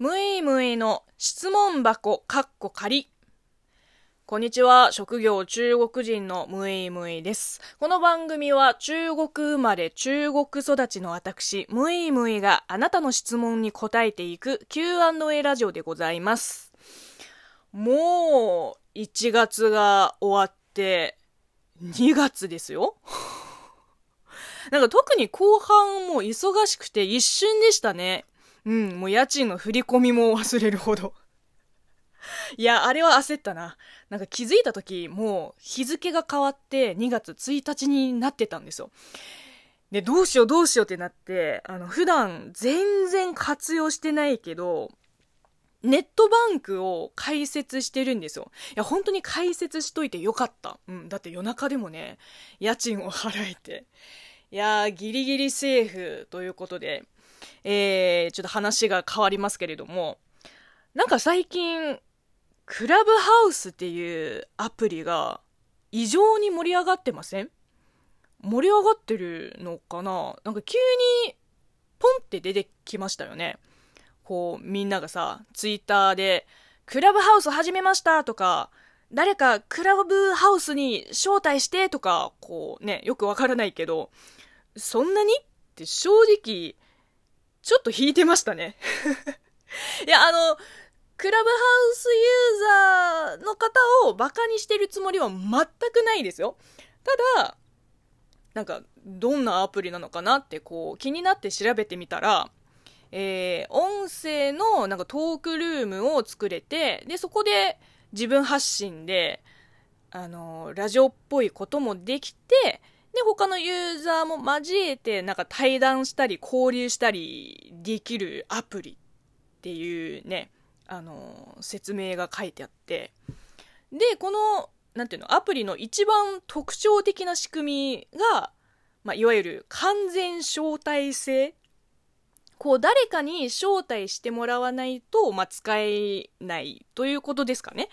むいむいの質問箱かっこ仮。こんにちは。職業中国人のむいむいです。この番組は中国生まれ中国育ちの私、むいむいがあなたの質問に答えていく Q&A ラジオでございます。もう1月が終わって2月ですよ。なんか特に後半も忙しくて一瞬でしたね。うん、もう家賃の振り込みも忘れるほど。いや、あれは焦ったな。なんか気づいた時、もう日付が変わって2月1日になってたんですよ。で、どうしようどうしようってなって、あの、普段全然活用してないけど、ネットバンクを開設してるんですよ。いや、本当に開設しといてよかった。うん。だって夜中でもね、家賃を払えて。いやー、ギリギリセーフということで、えー、ちょっと話が変わりますけれども、なんか最近、クラブハウスっていうアプリが異常に盛り上がってません？盛り上がってるのかな？なんか急にポンって出てきましたよね。こうみんながさ、ツイッターでクラブハウス始めましたとか、誰かクラブハウスに招待してとか、こうね、よくわからないけど、そんなに？って正直、ちょっと引いてましたね。いや、あの、クラブハウスユーザーの方をバカにしてるつもりは全くないですよ。ただ、なんか、どんなアプリなのかなってこう気になって調べてみたら、えー、音声のなんかトークルームを作れて、で、そこで自分発信で、あの、ラジオっぽいこともできて、で、他のユーザーも交えて、なんか対談したり、交流したりできるアプリっていうね、あの、説明が書いてあって、で、この、なんていうの、アプリの一番特徴的な仕組みが、まあ、いわゆる完全招待制。こう、誰かに招待してもらわないと、まあ、使えないということですかね。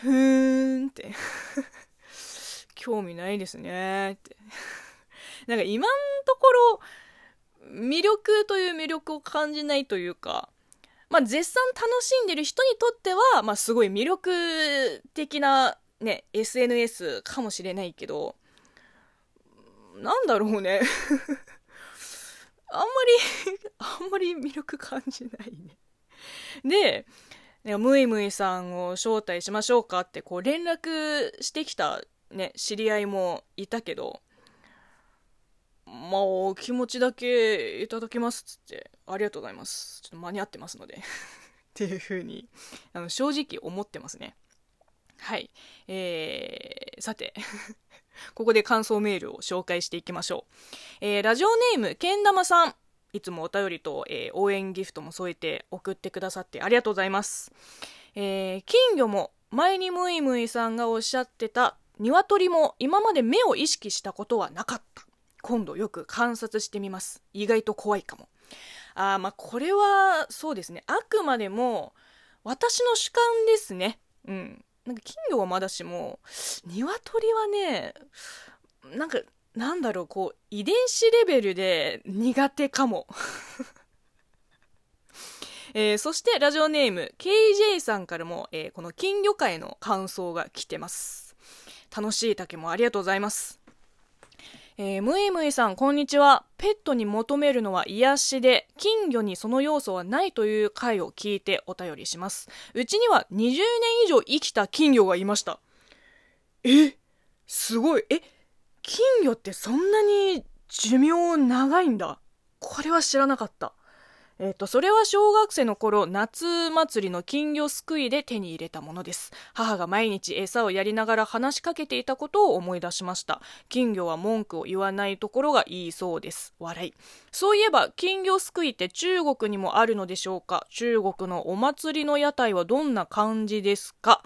ふーんって興味ないですねって。なんか今のところ、魅力という魅力を感じないというか、まあ、絶賛楽しんでる人にとっては、まあ、すごい魅力的なね、SNS かもしれないけど、なんだろうね。あんまり あんまり魅力感じないね。で、ムイムイさんを招待しましょうかってこう連絡してきたね、知り合いもいたけど、まあ、お気持ちだけいただきますっつって、ありがとうございます。ちょっと間に合ってますので っていう風に、あの、正直思ってますね。はい。えー、さて ここで感想メールを紹介していきましょう。えー、ラジオネーム、けん玉さん。いつもお便りと、えー、応援ギフトも添えて送ってくださってありがとうございます。えー、金魚も前にムイムイさんがおっしゃってた鶏も今まで目を意識したことはなかった。今度よく観察してみます。意外と怖いかも。あまあこれはそうですね。あくまでも私の主観ですね。うん。なんか金魚はまだしも、鶏はね、なんか、なんだろう、こう、遺伝子レベルで苦手かも。えー、そしてラジオネーム KJ さんからも、えー、この金魚界の感想が来てます。楽しい竹もありがとうございます。えー、むいむいさん、こんにちは。ペットに求めるのは癒しで、金魚にその要素はないという回を聞いてお便りします。うちには20年以上生きた金魚がいました。えすごい。え金魚ってそんなに寿命長いんだ。これは知らなかった。えっ、と、それは小学生の頃、夏祭りの金魚すくいで手に入れたものです。母が毎日餌をやりながら話しかけていたことを思い出しました。金魚は文句を言わないところがいいそうです。笑い。そういえば、金魚すくいって中国にもあるのでしょうか？中国のお祭りの屋台はどんな感じですか？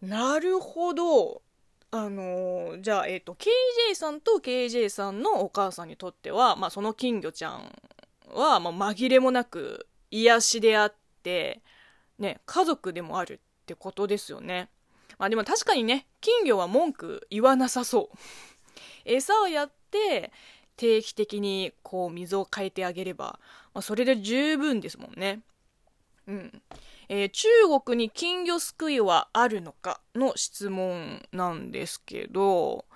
なるほど。あのー、じゃあ、えっ、ー、と、KJ さんと KJ さんのお母さんにとっては、まあ、その金魚ちゃんは、まあ、紛れもなく癒しであって、ね、家族でもあるってことですよね。まあでも確かにね、金魚は文句言わなさそう。餌をやって、定期的にこう水を変えてあげれば、まあ、それで十分ですもんね。うん。えー、中国に金魚すくいはあるのかの質問なんですけど、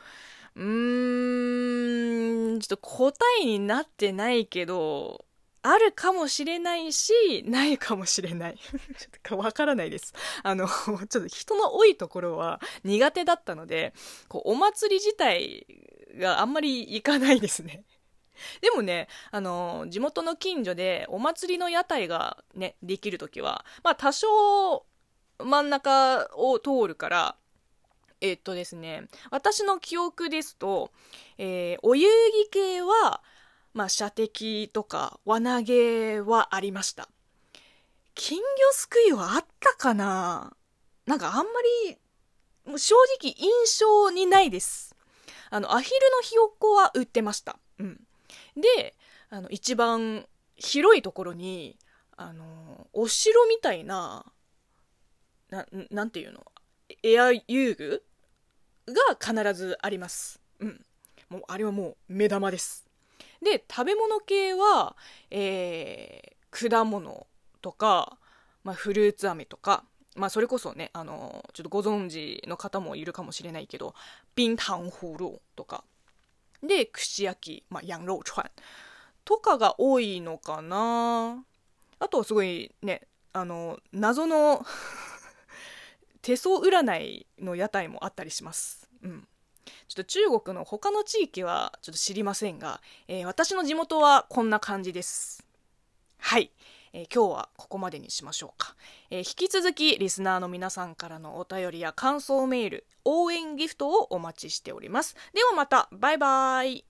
うーん、ちょっと答えになってないけど、あるかもしれないし、ないかもしれない。ちょっとわからないです。あの、ちょっと人の多いところは苦手だったので、こう、お祭り自体があんまり行かないですね。でもね、あの、地元の近所でお祭りの屋台がね、できるときは、まあ多少真ん中を通るから、えっとですね、私の記憶ですと、えー、お遊戯系は、まあ、射的とか輪投げはありました。金魚すくいはあったかな？なんかあんまり、正直印象にないです。あの、アヒルのひよっこは売ってました。うん。で、あの、一番広いところに、あの、お城みたいな、な、なんていうの？エア遊具が必ずあります。うん。もう、あれはもう目玉です。で、食べ物系は、えー、果物とか、まあ、フルーツ飴とか、まあ、それこそね、あの、ちょっとご存知の方もいるかもしれないけど、冰糖葫芦とか、で、串焼き、まあ、羊肉串とかが多いのかなあとはすごいね、あの、謎の 手相占いの屋台もあったりします。うん。ちょっと中国の他の地域はちょっと知りませんが、えー、私の地元はこんな感じです。はい。えー、今日はここまでにしましょうか、えー、引き続きリスナーの皆さんからのお便りや感想メール、応援ギフトをお待ちしております。ではまた、バイバイ。